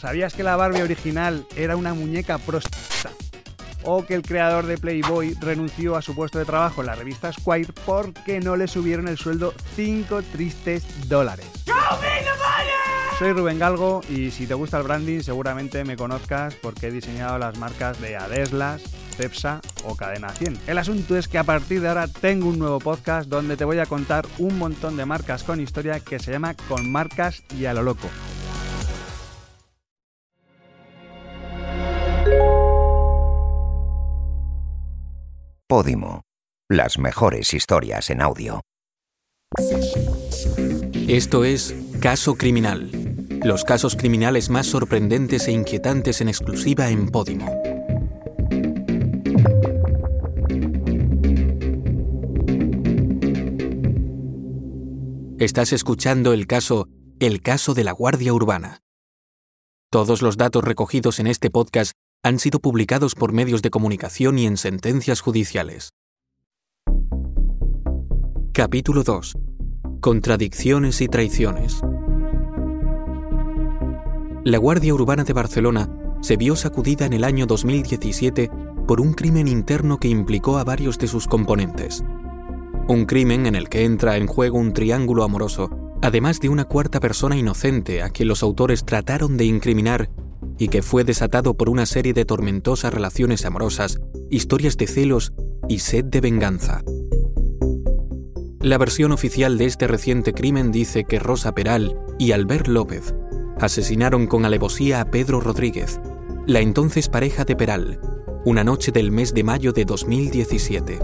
¿Sabías que la Barbie original era una muñeca prostituta? O que el creador de Playboy renunció a su puesto de trabajo en la revista Squire porque no le subieron el sueldo 5 tristes dólares. Soy Rubén Galgo y si te gusta el branding seguramente me conozcas porque he diseñado las marcas de Adeslas, Cepsa o Cadena 100. El asunto es que a partir de ahora tengo un nuevo podcast donde te voy a contar un montón de marcas con historia que se llama Con Marcas y a lo Loco. Podimo. Las mejores historias en audio. Esto es Caso Criminal. Los casos criminales más sorprendentes e inquietantes en exclusiva en Podimo. Estás escuchando el caso El caso de la Guardia Urbana. Todos los datos recogidos en este podcast han sido publicados por medios de comunicación y en sentencias judiciales. Capítulo 2. Contradicciones y traiciones. La Guardia Urbana de Barcelona se vio sacudida en el año 2017 por un crimen interno que implicó a varios de sus componentes. Un crimen en el que entra en juego un triángulo amoroso, además de una cuarta persona inocente a quien los autores trataron de incriminar y que fue desatado por una serie de tormentosas relaciones amorosas, historias de celos y sed de venganza. La versión oficial de este reciente crimen dice que Rosa Peral y Albert López asesinaron con alevosía a Pedro Rodríguez, la entonces pareja de Peral, una noche del mes de mayo de 2017.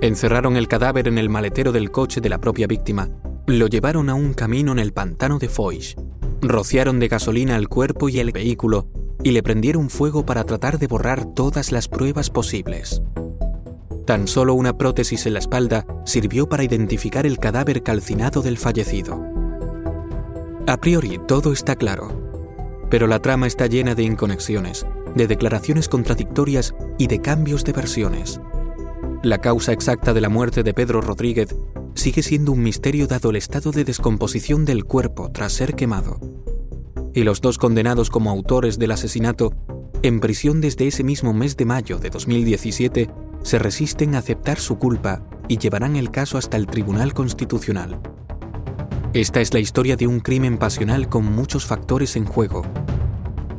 Encerraron el cadáver en el maletero del coche de la propia víctima, lo llevaron a un camino en el pantano de Foix, rociaron de gasolina el cuerpo y el vehículo y le prendieron fuego para tratar de borrar todas las pruebas posibles. Tan solo una prótesis en la espalda sirvió para identificar el cadáver calcinado del fallecido. A priori todo está claro, pero la trama está llena de inconexiones, de declaraciones contradictorias y de cambios de versiones. La causa exacta de la muerte de Pedro Rodríguez sigue siendo un misterio dado el estado de descomposición del cuerpo tras ser quemado. Y los dos condenados como autores del asesinato, en prisión desde ese mismo mes de mayo de 2017, se resisten a aceptar su culpa y llevarán el caso hasta el Tribunal Constitucional. Esta es la historia de un crimen pasional con muchos factores en juego.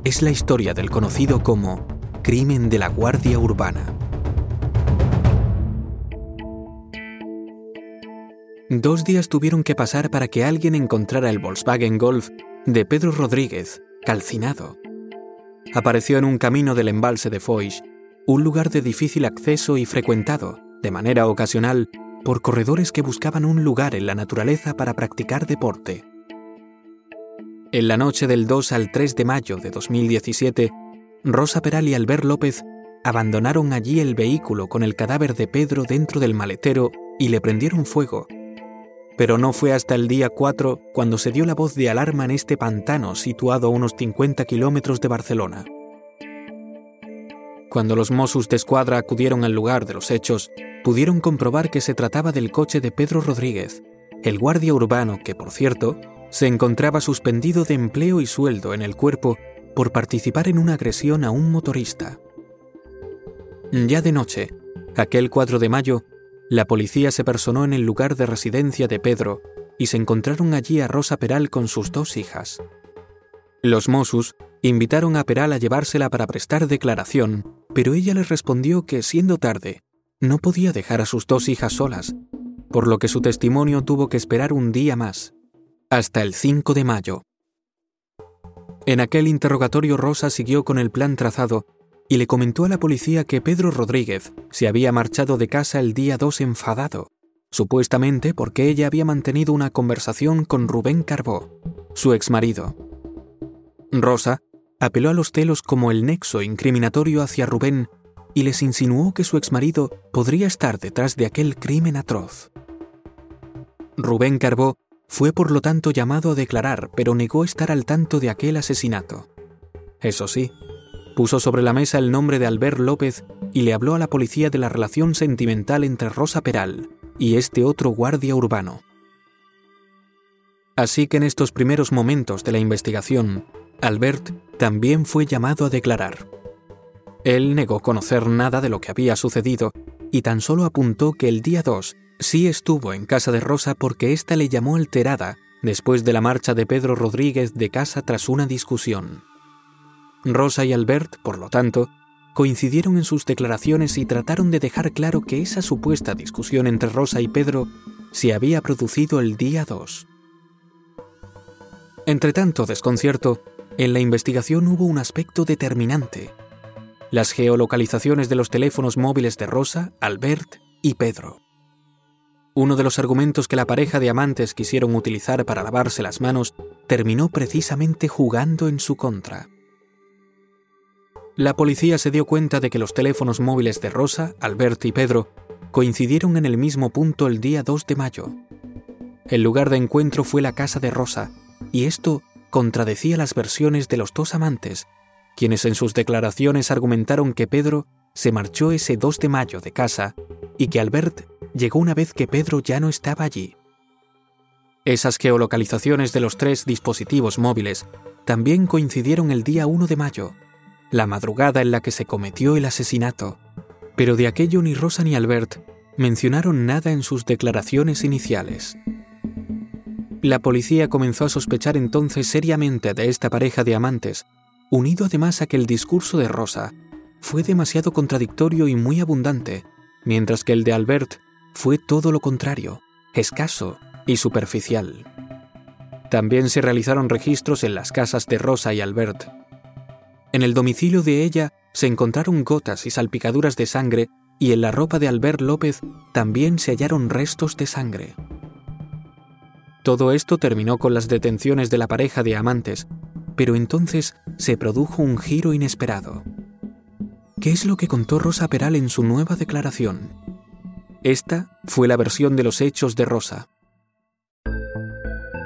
Es la historia del conocido como crimen de la Guardia Urbana. Dos días tuvieron que pasar para que alguien encontrara el Volkswagen Golf de Pedro Rodríguez, calcinado. Apareció en un camino del embalse de Foix, un lugar de difícil acceso y frecuentado, de manera ocasional, por corredores que buscaban un lugar en la naturaleza para practicar deporte. En la noche del 2 al 3 de mayo de 2017, Rosa Peral y Albert López abandonaron allí el vehículo con el cadáver de Pedro dentro del maletero y le prendieron fuego, pero no fue hasta el día 4 cuando se dio la voz de alarma en este pantano situado a unos 50 kilómetros de Barcelona. Cuando los Mossos de Escuadra acudieron al lugar de los hechos, pudieron comprobar que se trataba del coche de Pedro Rodríguez, el guardia urbano que, por cierto, se encontraba suspendido de empleo y sueldo en el cuerpo por participar en una agresión a un motorista. Ya de noche, aquel 4 de mayo, la policía se personó en el lugar de residencia de Pedro y se encontraron allí a Rosa Peral con sus dos hijas. Los Mossos invitaron a Peral a llevársela para prestar declaración, pero ella les respondió que, siendo tarde, no podía dejar a sus dos hijas solas, por lo que su testimonio tuvo que esperar un día más, hasta el 5 de mayo. En aquel interrogatorio Rosa siguió con el plan trazado y le comentó a la policía que Pedro Rodríguez se había marchado de casa el día 2 enfadado, supuestamente porque ella había mantenido una conversación con Rubén Carbó, su exmarido. Rosa apeló a los celos como el nexo incriminatorio hacia Rubén y les insinuó que su exmarido podría estar detrás de aquel crimen atroz. Rubén Carbó fue por lo tanto llamado a declarar, pero negó estar al tanto de aquel asesinato. Eso sí, Puso sobre la mesa el nombre de Albert López y le habló a la policía de la relación sentimental entre Rosa Peral y este otro guardia urbano. Así que en estos primeros momentos de la investigación, Albert también fue llamado a declarar. Él negó conocer nada de lo que había sucedido y tan solo apuntó que el día 2 sí estuvo en casa de Rosa porque ésta le llamó alterada después de la marcha de Pedro Rodríguez de casa tras una discusión. Rosa y Albert, por lo tanto, coincidieron en sus declaraciones y trataron de dejar claro que esa supuesta discusión entre Rosa y Pedro se había producido el día 2. Entre tanto desconcierto, en la investigación hubo un aspecto determinante. Las geolocalizaciones de los teléfonos móviles de Rosa, Albert y Pedro. Uno de los argumentos que la pareja de amantes quisieron utilizar para lavarse las manos terminó precisamente jugando en su contra. La policía se dio cuenta de que los teléfonos móviles de Rosa, Albert y Pedro coincidieron en el mismo punto el día 2 de mayo. El lugar de encuentro fue la casa de Rosa, y esto contradecía las versiones de los dos amantes, quienes en sus declaraciones argumentaron que Pedro se marchó ese 2 de mayo de casa y que Albert llegó una vez que Pedro ya no estaba allí. Esas geolocalizaciones de los tres dispositivos móviles también coincidieron el día 1 de mayo, la madrugada en la que se cometió el asesinato, pero de aquello ni Rosa ni Albert mencionaron nada en sus declaraciones iniciales. La policía comenzó a sospechar entonces seriamente de esta pareja de amantes, unido además a que el discurso de Rosa fue demasiado contradictorio y muy abundante, mientras que el de Albert fue todo lo contrario, escaso y superficial. También se realizaron registros en las casas de Rosa y Albert. En el domicilio de ella se encontraron gotas y salpicaduras de sangre y en la ropa de Albert López también se hallaron restos de sangre. Todo esto terminó con las detenciones de la pareja de amantes, pero entonces se produjo un giro inesperado. ¿Qué es lo que contó Rosa Peral en su nueva declaración? Esta fue la versión de los hechos de Rosa.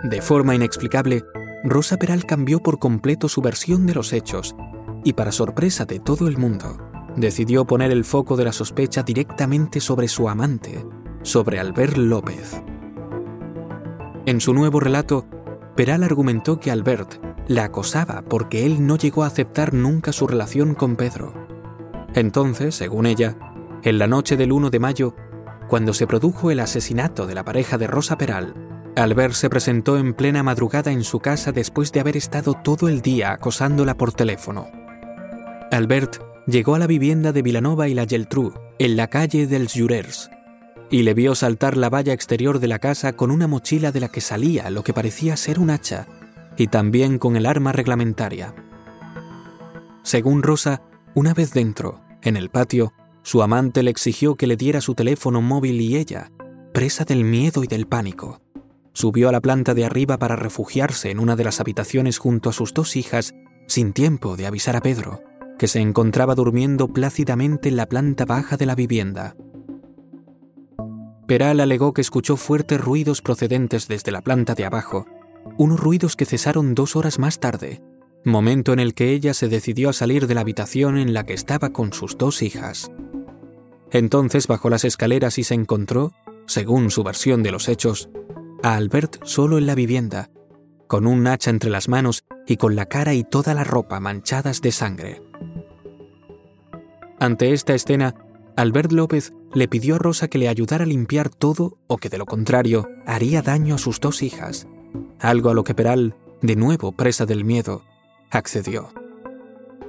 De forma inexplicable, Rosa Peral cambió por completo su versión de los hechos y, para sorpresa de todo el mundo, decidió poner el foco de la sospecha directamente sobre su amante, sobre Albert López. En su nuevo relato, Peral argumentó que Albert la acosaba porque él no llegó a aceptar nunca su relación con Pedro. Entonces, según ella, en la noche del 1 de mayo, cuando se produjo el asesinato de la pareja de Rosa Peral, Albert se presentó en plena madrugada en su casa después de haber estado todo el día acosándola por teléfono. Albert llegó a la vivienda de Vilanova y la Geltrú, en la calle dels Jurers, y le vio saltar la valla exterior de la casa con una mochila de la que salía lo que parecía ser un hacha, y también con el arma reglamentaria. Según Rosa, una vez dentro, en el patio, su amante le exigió que le diera su teléfono móvil y ella, presa del miedo y del pánico, subió a la planta de arriba para refugiarse en una de las habitaciones junto a sus dos hijas sin tiempo de avisar a Pedro, que se encontraba durmiendo plácidamente en la planta baja de la vivienda. Peral alegó que escuchó fuertes ruidos procedentes desde la planta de abajo, unos ruidos que cesaron dos horas más tarde, momento en el que ella se decidió a salir de la habitación en la que estaba con sus dos hijas. Entonces bajó las escaleras y se encontró, según su versión de los hechos, a Albert solo en la vivienda, con un hacha entre las manos y con la cara y toda la ropa manchadas de sangre. Ante esta escena, Albert López le pidió a Rosa que le ayudara a limpiar todo o que de lo contrario haría daño a sus dos hijas, algo a lo que Peral, de nuevo presa del miedo, accedió.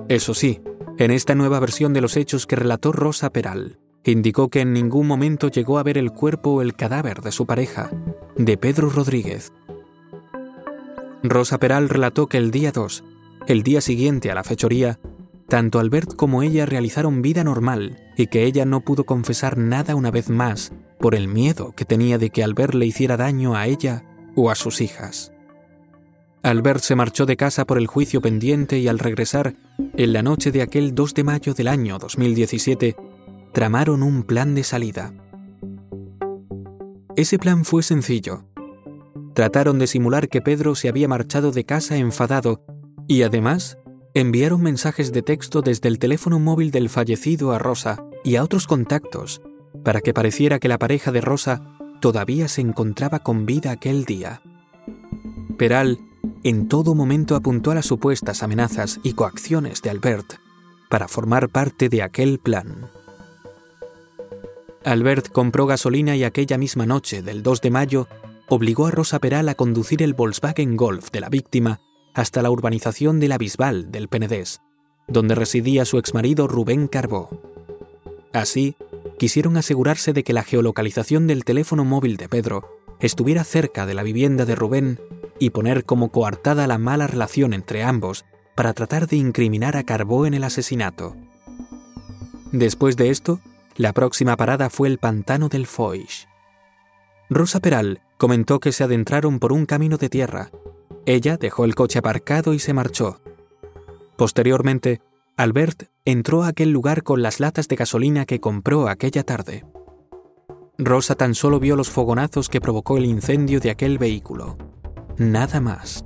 Eso sí, en esta nueva versión de los hechos que relató Rosa Peral, indicó que en ningún momento llegó a ver el cuerpo o el cadáver de su pareja, de Pedro Rodríguez. Rosa Peral relató que el día 2, el día siguiente a la fechoría, tanto Albert como ella realizaron vida normal y que ella no pudo confesar nada una vez más por el miedo que tenía de que Albert le hiciera daño a ella o a sus hijas. Albert se marchó de casa por el juicio pendiente y al regresar, en la noche de aquel 2 de mayo del año 2017, tramaron un plan de salida. Ese plan fue sencillo. Trataron de simular que Pedro se había marchado de casa enfadado y además enviaron mensajes de texto desde el teléfono móvil del fallecido a Rosa y a otros contactos para que pareciera que la pareja de Rosa todavía se encontraba con vida aquel día. Peral en todo momento apuntó a las supuestas amenazas y coacciones de Albert para formar parte de aquel plan. Albert compró gasolina y aquella misma noche del 2 de mayo obligó a Rosa Peral a conducir el Volkswagen Golf de la víctima hasta la urbanización de la Bisbal del Penedés, donde residía su exmarido Rubén Carbó. Así, quisieron asegurarse de que la geolocalización del teléfono móvil de Pedro estuviera cerca de la vivienda de Rubén y poner como coartada la mala relación entre ambos para tratar de incriminar a Carbó en el asesinato. Después de esto, la próxima parada fue el pantano del Foix. Rosa Peral comentó que se adentraron por un camino de tierra. Ella dejó el coche aparcado y se marchó. Posteriormente, Albert entró a aquel lugar con las latas de gasolina que compró aquella tarde. Rosa tan solo vio los fogonazos que provocó el incendio de aquel vehículo. Nada más.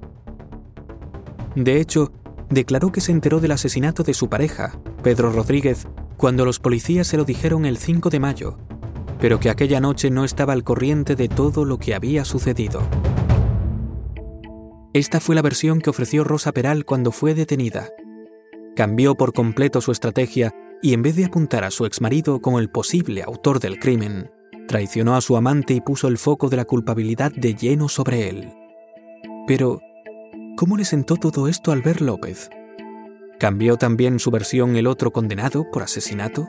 De hecho, declaró que se enteró del asesinato de su pareja, Pedro Rodríguez, cuando los policías se lo dijeron el 5 de mayo, pero que aquella noche no estaba al corriente de todo lo que había sucedido. Esta fue la versión que ofreció Rosa Peral cuando fue detenida. Cambió por completo su estrategia y en vez de apuntar a su exmarido como el posible autor del crimen, traicionó a su amante y puso el foco de la culpabilidad de lleno sobre él. Pero, ¿cómo le sentó todo esto al ver López? ¿Cambió también su versión el otro condenado por asesinato?